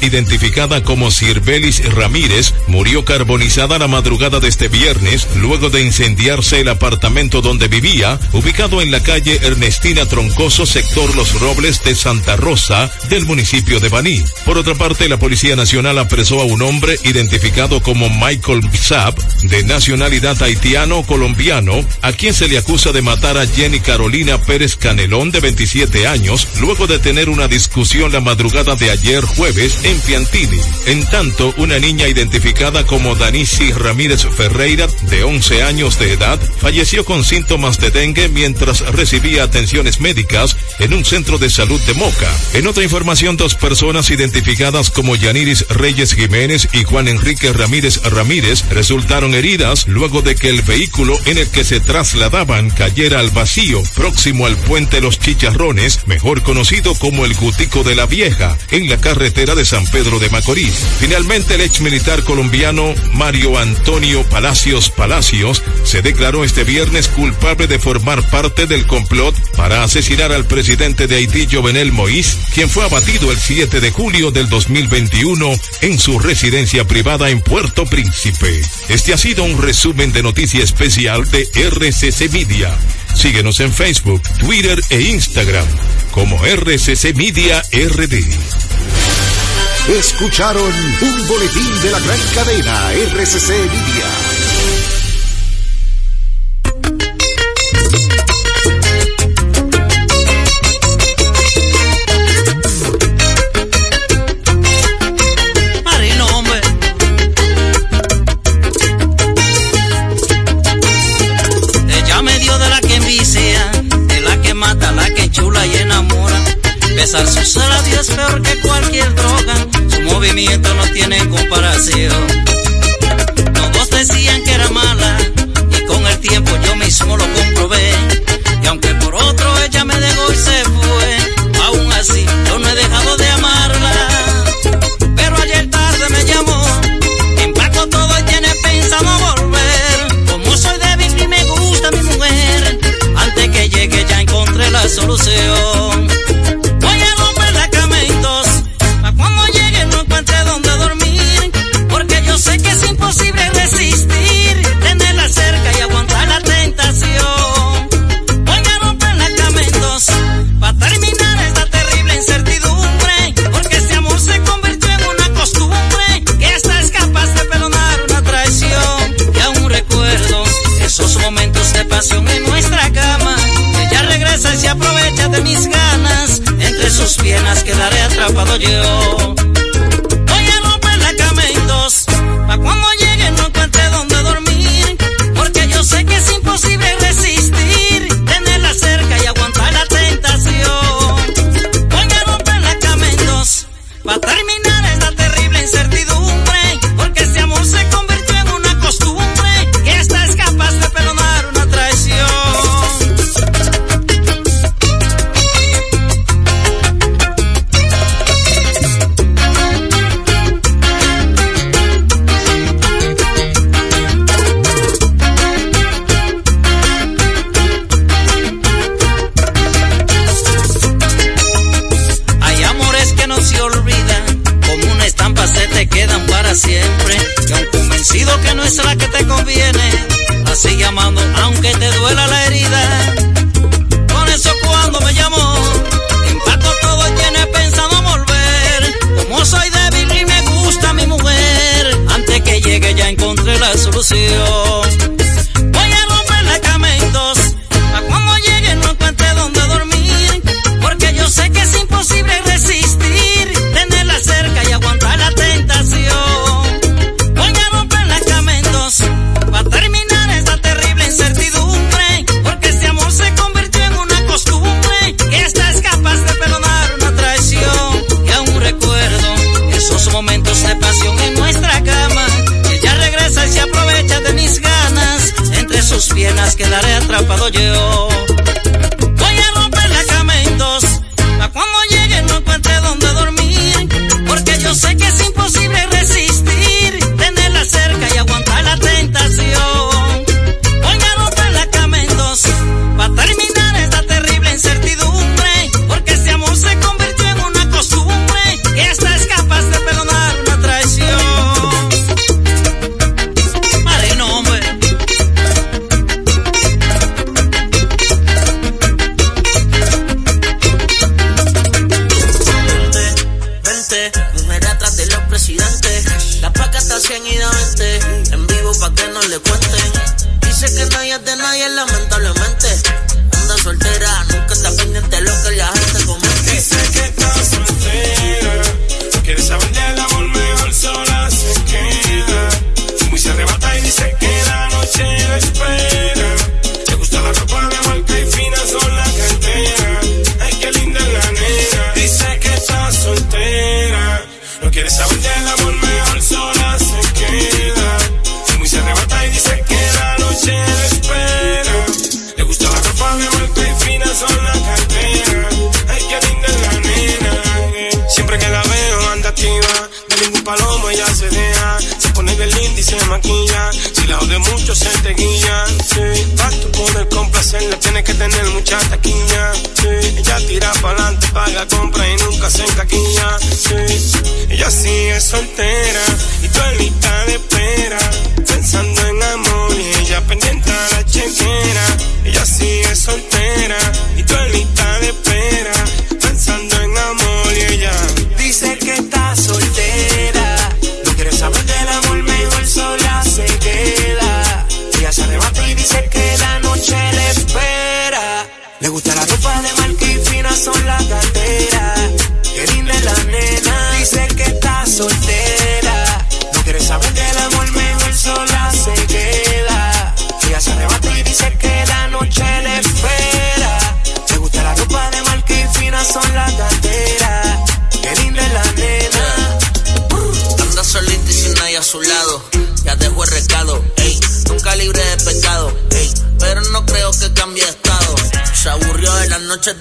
identificada como Sirbelis Ramírez, murió carbonizada la madrugada de este viernes luego de incendiarse el apartamento donde vivía, ubicado en la calle Ernestina Troncoso, sector Los Robles de Santa Rosa, del municipio de Baní. Por otra parte, la Policía Nacional apresó a un hombre identificado como Michael Saab, de nacionalidad haitiano-colombiano, a quien se le acusa de matar a Jenny Carolina Pérez Canelón, de 27 años, luego de tener una discusión la madrugada de ayer jueves en Piantini. En tanto, una niña identificada como Danisi Ramírez Ferreira, de 11 años de edad, falleció con síntomas de dengue mientras recibía atenciones médicas en un centro de salud de Moca. En otra información, dos personas identificadas como Yaniris Reyes Jiménez y Juan Enrique Ramírez Ramírez resultaron heridas luego de que el vehículo en el que se trasladaban cayera al vacío próximo al puente Los Chicharrones, mejor conocido como el Gutico de la Vieja, en la carretera de San Pedro de Macorís. Finalmente, el ex militar colombiano Mario Antonio Palacios Palacios se declaró este viernes culpable de formar parte del complot para asesinar al presidente de Haití, Jovenel Moïse, quien fue abatido el 7 de julio del 2021 en su residencia privada en Puerto Príncipe. Este un resumen de noticia especial de RCC Media. Síguenos en Facebook, Twitter e Instagram como RCC Media RD. Escucharon un boletín de la gran cadena RCC Media. Labios peor que cualquier droga, su movimiento no tiene comparación. Todos decían que era mala y con el tiempo yo mismo lo comprobé. Y aunque por otro ella me dejó y se fue, aún así yo no he dejado de amarla. Pero ayer tarde me llamó, empaco todo y tiene pensado volver. Como soy débil y me gusta mi mujer, antes que llegue ya encontré la solución. Momentos de pasión en nuestra cama. Ella regresa y se aprovecha de mis ganas, entre sus piernas quedaré atrapado yo.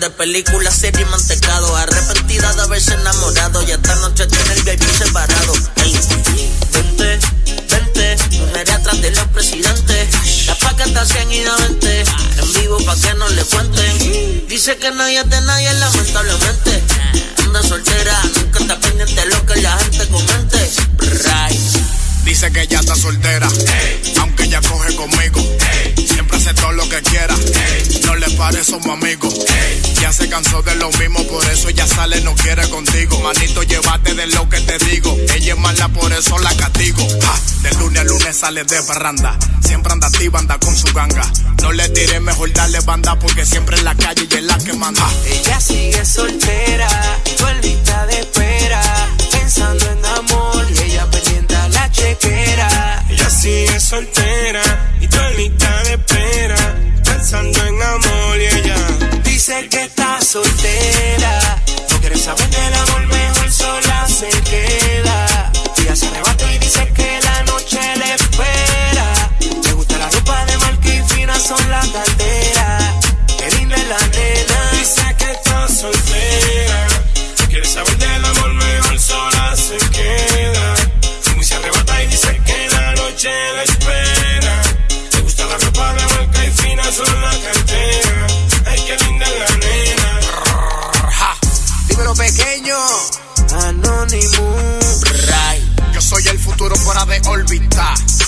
de película, serie y mantecado. Arrepentida de haberse enamorado. Y esta noche tiene el baby separado. Ey, vente, vente. Mujeres atrás de los presidentes. Las pacatas se han ido a 20. En vivo pa' que no le cuenten. Dice que nadie es de nadie, lamentablemente sale de barranda. Siempre anda activa, anda con su ganga. No le diré mejor darle banda porque siempre en la calle y es la que manda. Ah. Ella sigue soltera, tu lista de espera. Pensando en amor y ella pendiente a la chequera. Ella sigue soltera. tie.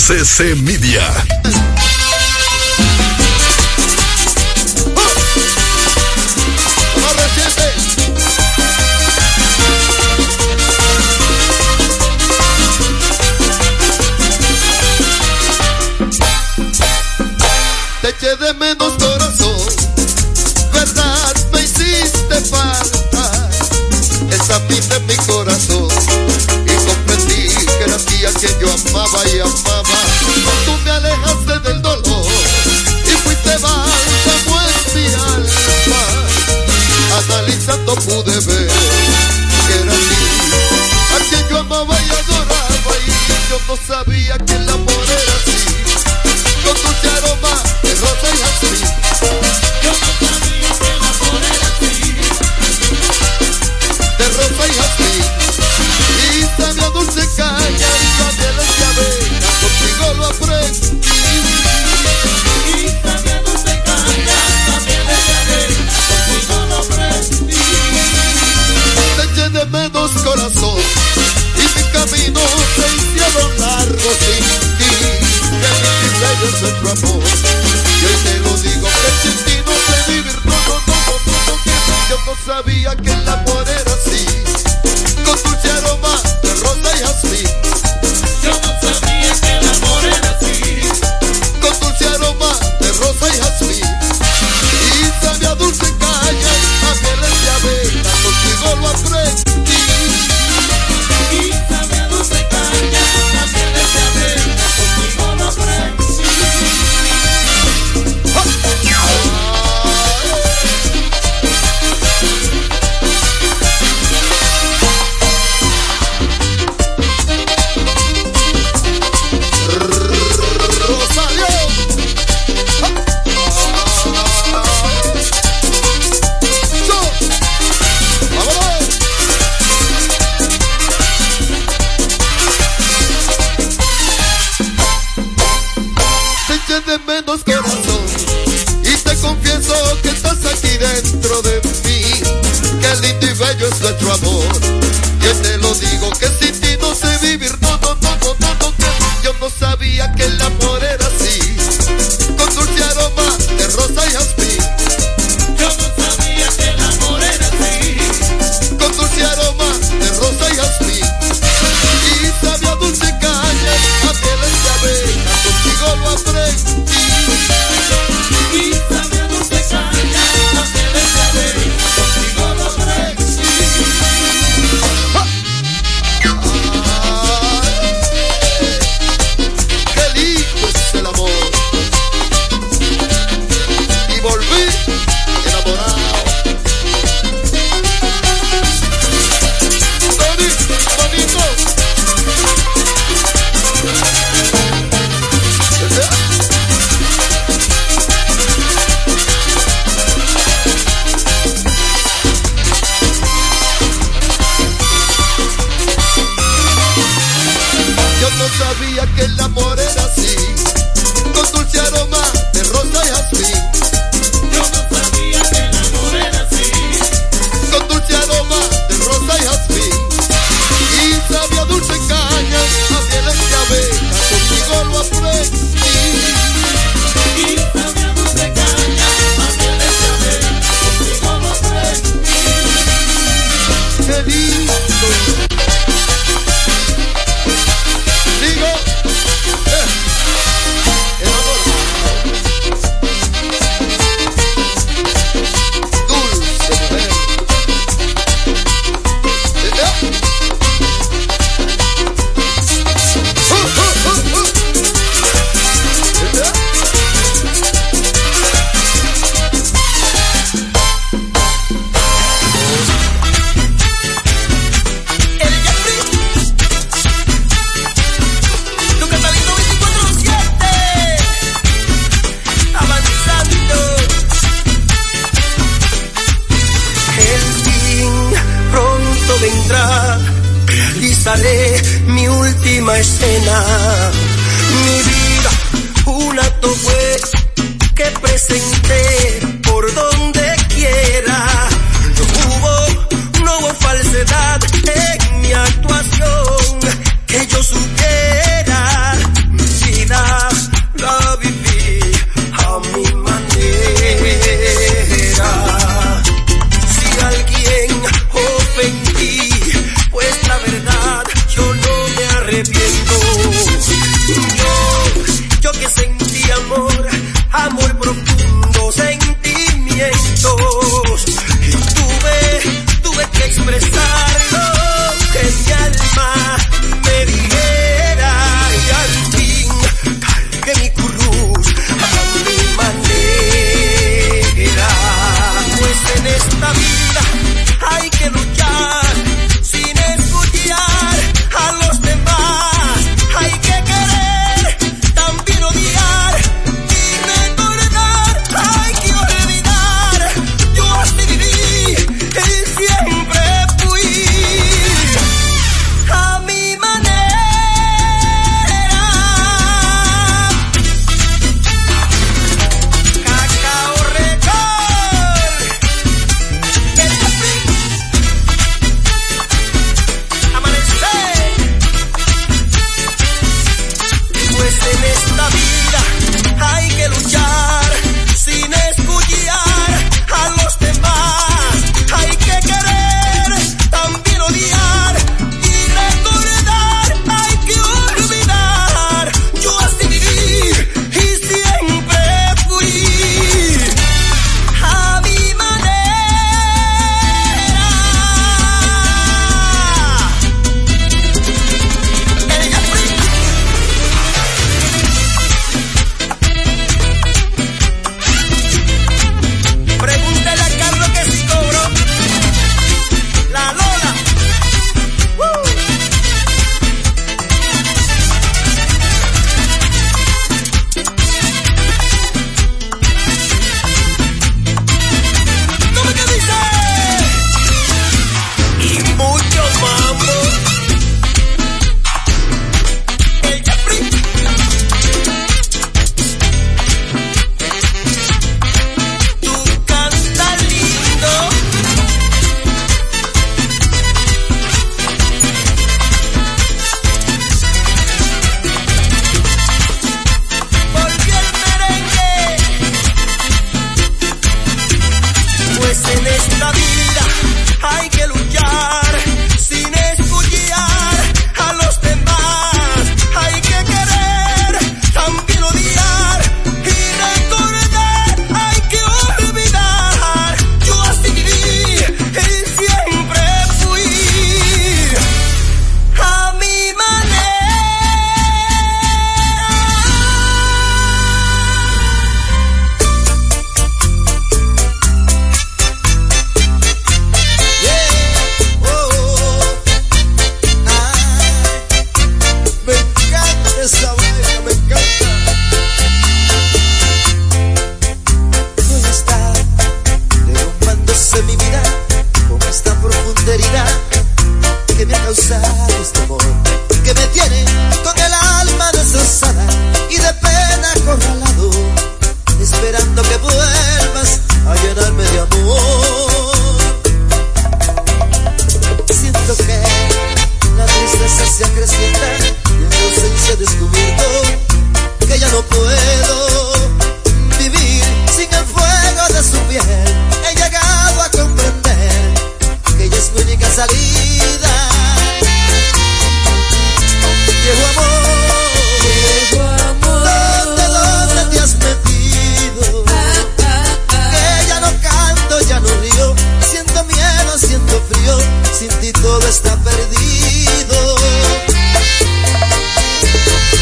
RCC Media.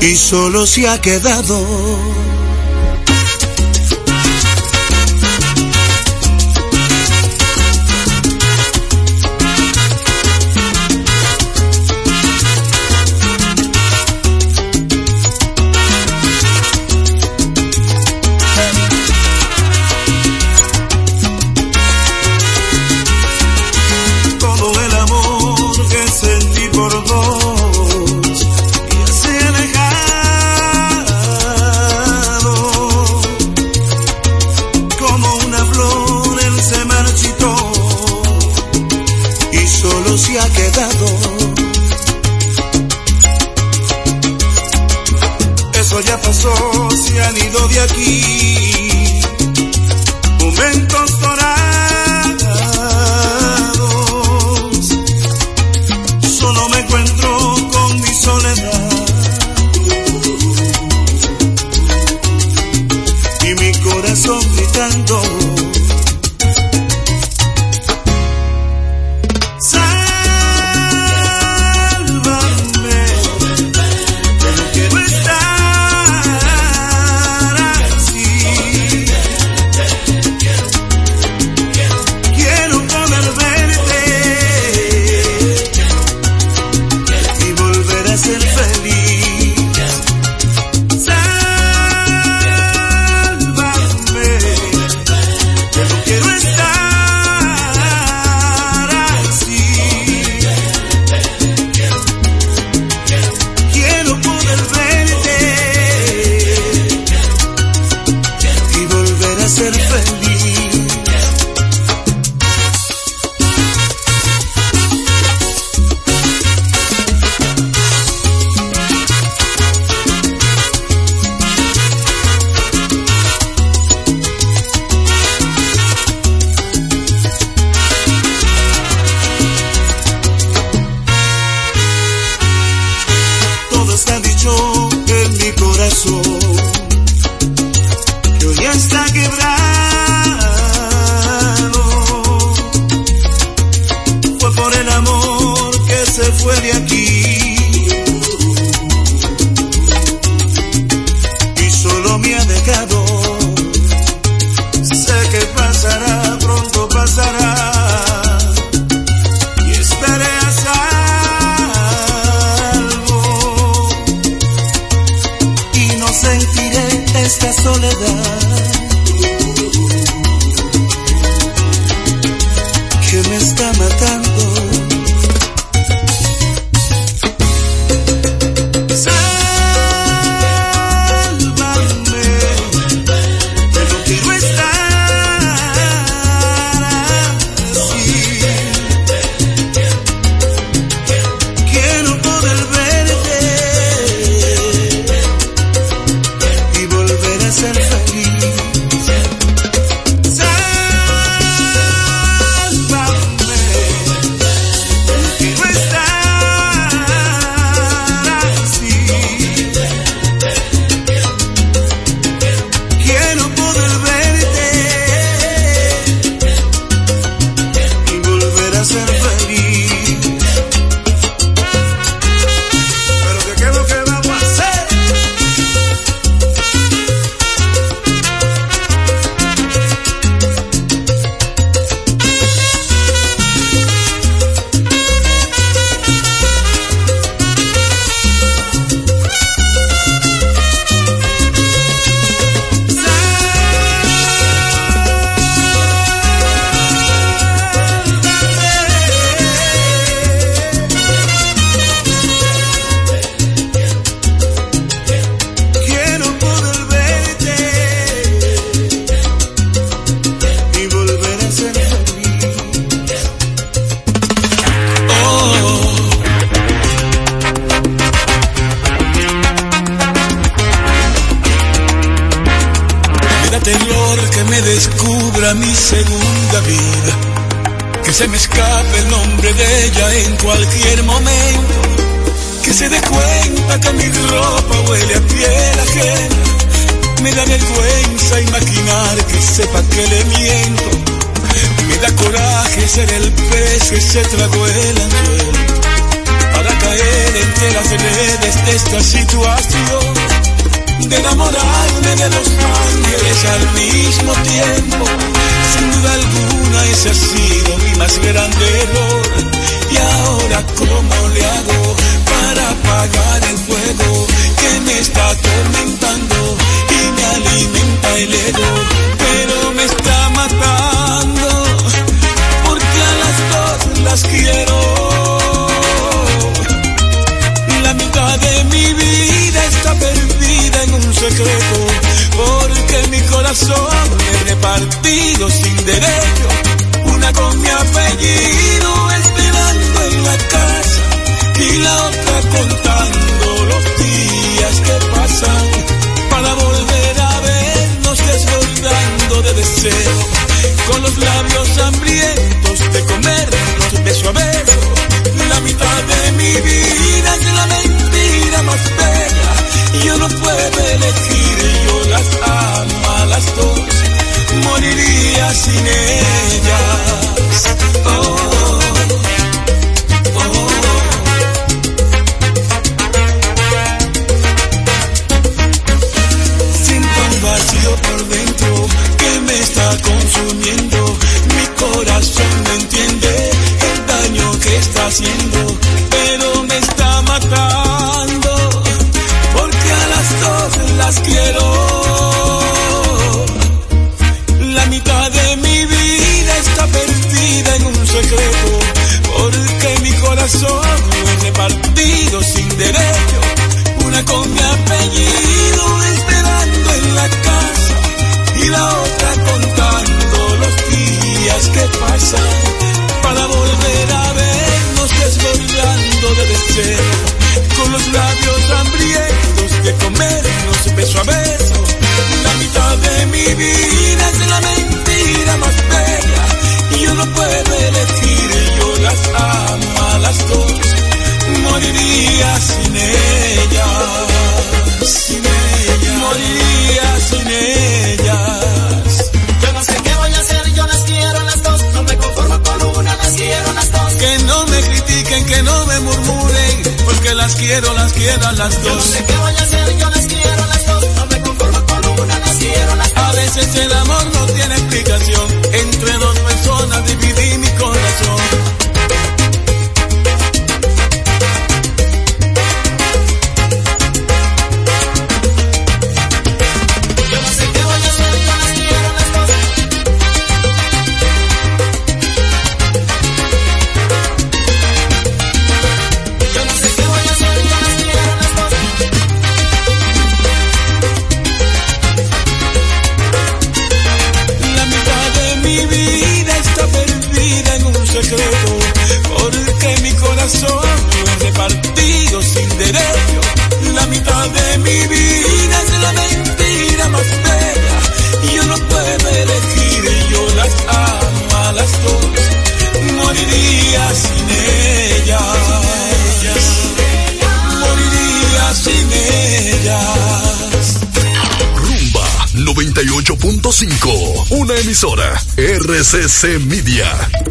y solo se ha quedado secreto, porque mi corazón tiene partido sin derecho, una con mi apellido esperando en la casa y la otra contando los días que pasan para volver a vernos desbordando de deseo, con los labios hambrientos de comer, de su beso la mitad de mi vida es la yo no puedo elegir, yo las amo las dos, moriría sin ellas. Oh, oh. oh. Siento un vacío por dentro que me está consumiendo, mi corazón no entiende el daño que está haciendo say quiero, las quiero las dos. Yo no sé qué voy a hacer, yo las quiero a las dos. No me conformo con una, las quiero a las dos. A veces el amor no tiene explicación. Entre dos me emisora, RCC Media.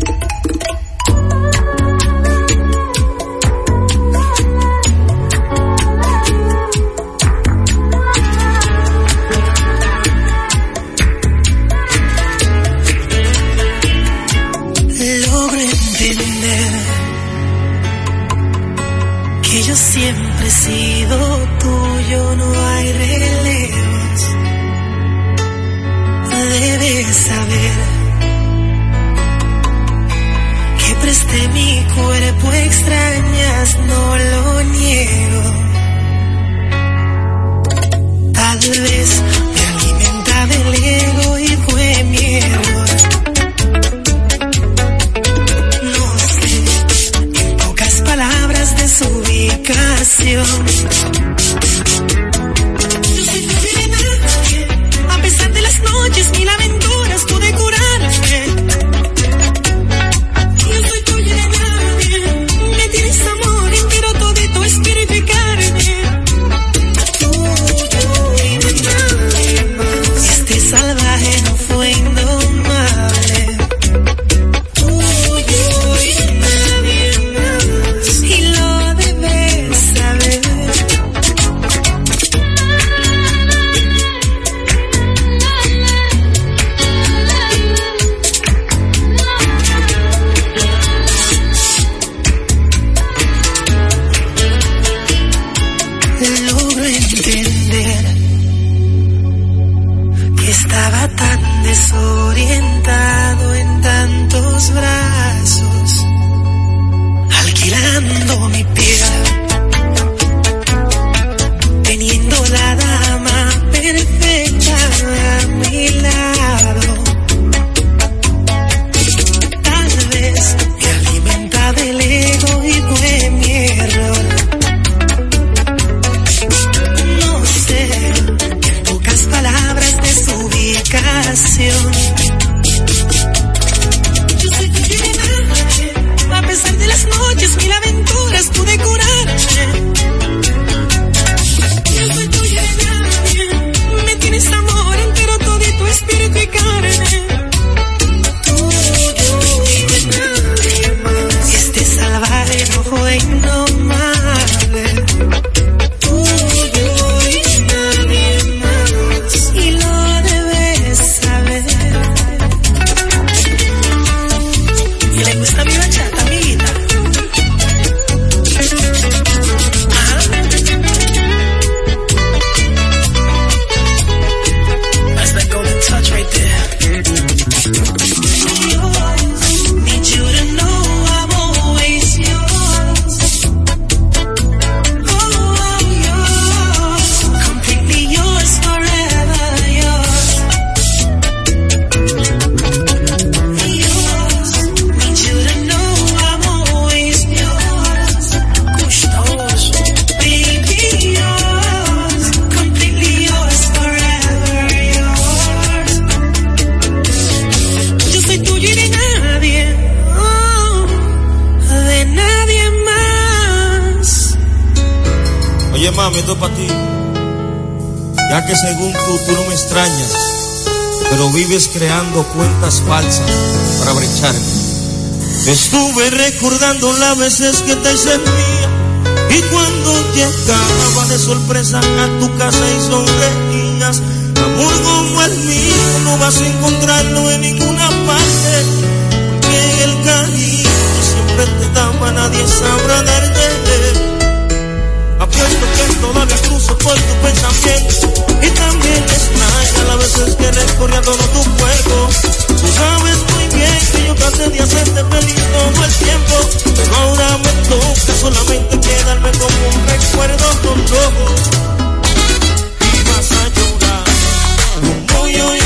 tú, no me extrañas, pero vives creando cuentas falsas para brecharme. Estuve recordando las veces que te servía y cuando te llegaba de sorpresa a tu casa y sonreías. Amor como el mío no vas a encontrarlo en ninguna parte, porque el cariño siempre te daba, nadie sabrá darte. Apuesto que todavía cruzo por tu pensamiento y también snatch a las veces que recorría todo tu cuerpo. Tú sabes muy bien que yo traté de hacerte feliz todo el tiempo, pero ahora me toca solamente quedarme como un recuerdo con loco. Y vas a llorar. Muy, muy,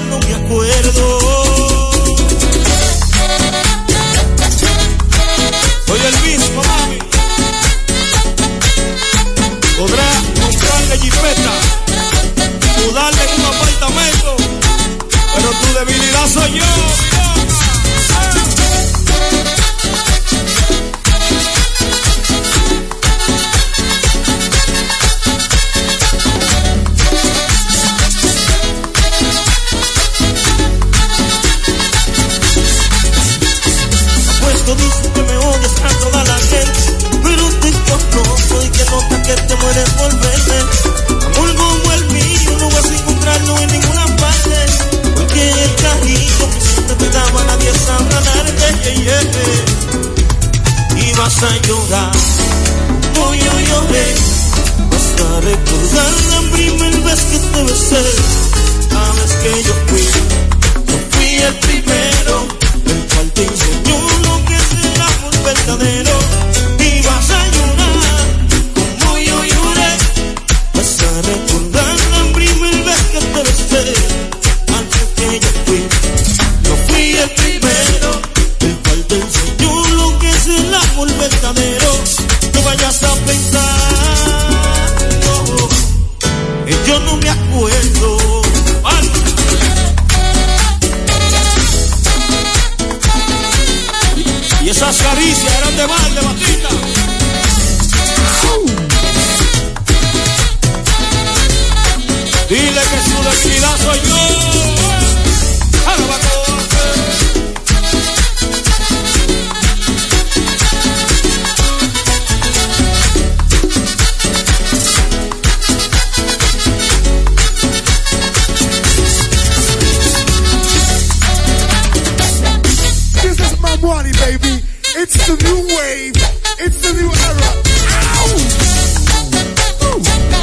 no me acuerdo. party, baby. It's the new wave. It's the new era. Ow! Ooh.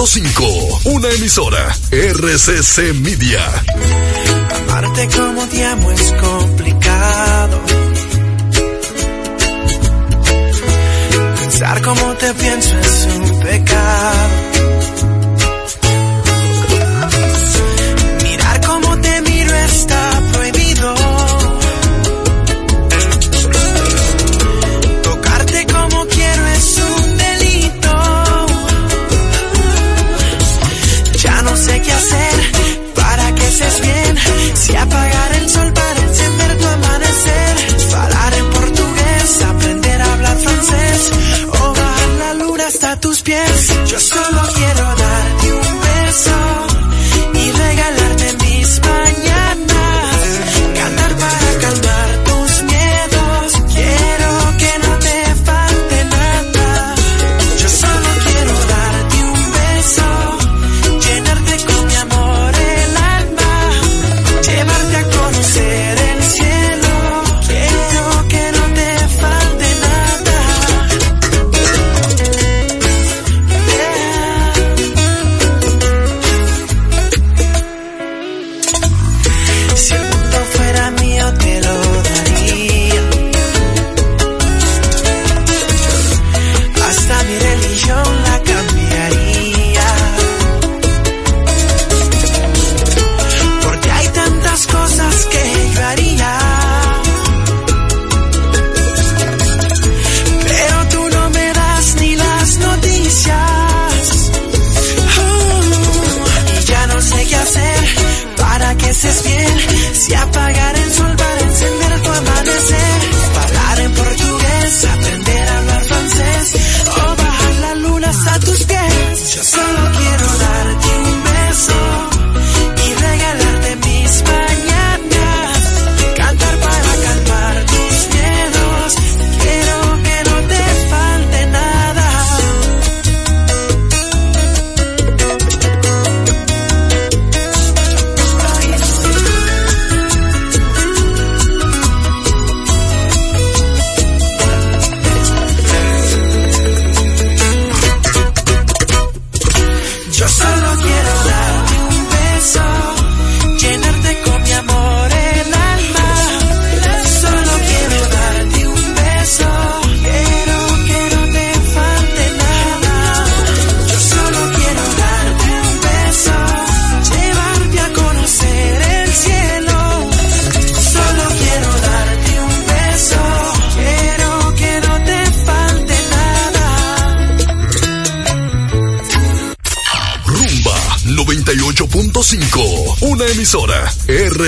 100.5, una emisora RCC Media. Amarte como te amo es complicado. Pensar como te pienso es un pecado.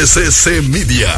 RCC Media.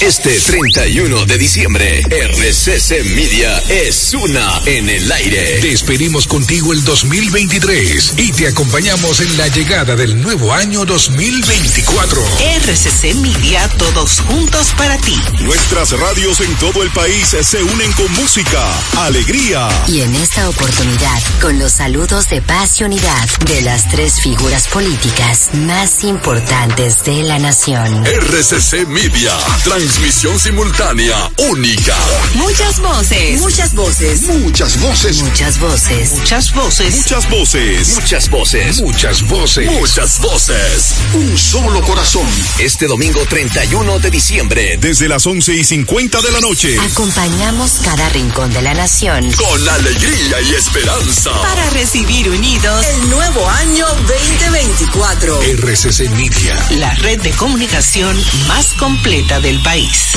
Este 31 de diciembre, RCC Media es una en el aire. Despedimos contigo el 2023 y te acompañamos en la llegada del nuevo año 2024. RCC Media, todos juntos para ti. Nuestras radios en todo el país se unen con música, alegría. Y en esta oportunidad, con los saludos de paz y unidad de las tres figuras políticas más importantes de la nación. RCC Media, transmisión simultánea única. Muchas voces. Muchas voces. Muchas voces. Muchas voces. Muchas voces. Muchas voces. Muchas voces. Muchas voces. Muchas voces. Un solo corazón. Este domingo 31 de diciembre. Desde las 11 y 50 de la noche. Acompañamos cada rincón de la nación. Con alegría y esperanza. Para recibir unidos el nuevo año 2024. RCC La red de comunicación más completa del país.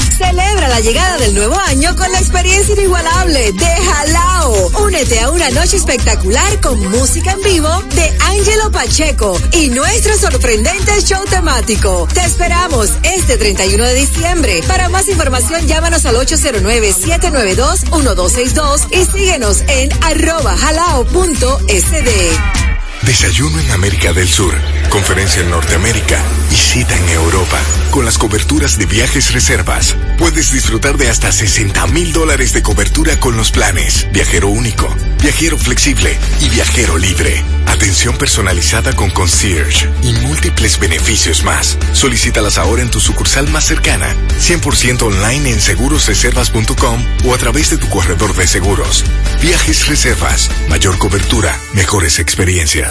Celebra la llegada del nuevo año con la experiencia inigualable de Jalao. Únete a una noche espectacular con música en vivo de Angelo Pacheco y nuestro sorprendente show temático. Te esperamos este 31 de diciembre. Para más información llámanos al 809-792-1262 y síguenos en arroba jalao.sd. Desayuno en América del Sur, conferencia en Norteamérica y cita en Europa. Con las coberturas de viajes reservas, puedes disfrutar de hasta 60 mil dólares de cobertura con los planes Viajero Único, Viajero Flexible y Viajero Libre. Atención personalizada con concierge y múltiples beneficios más. Solicítalas ahora en tu sucursal más cercana, 100% online en segurosreservas.com o a través de tu corredor de seguros. Viajes Reservas, mayor cobertura, mejores experiencias.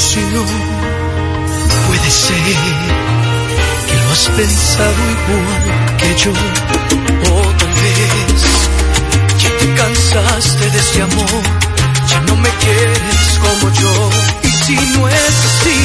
Ilusión. Puede ser que lo has pensado igual que yo. O tal vez ya te cansaste de este amor. Ya no me quieres como yo. Y si no es así,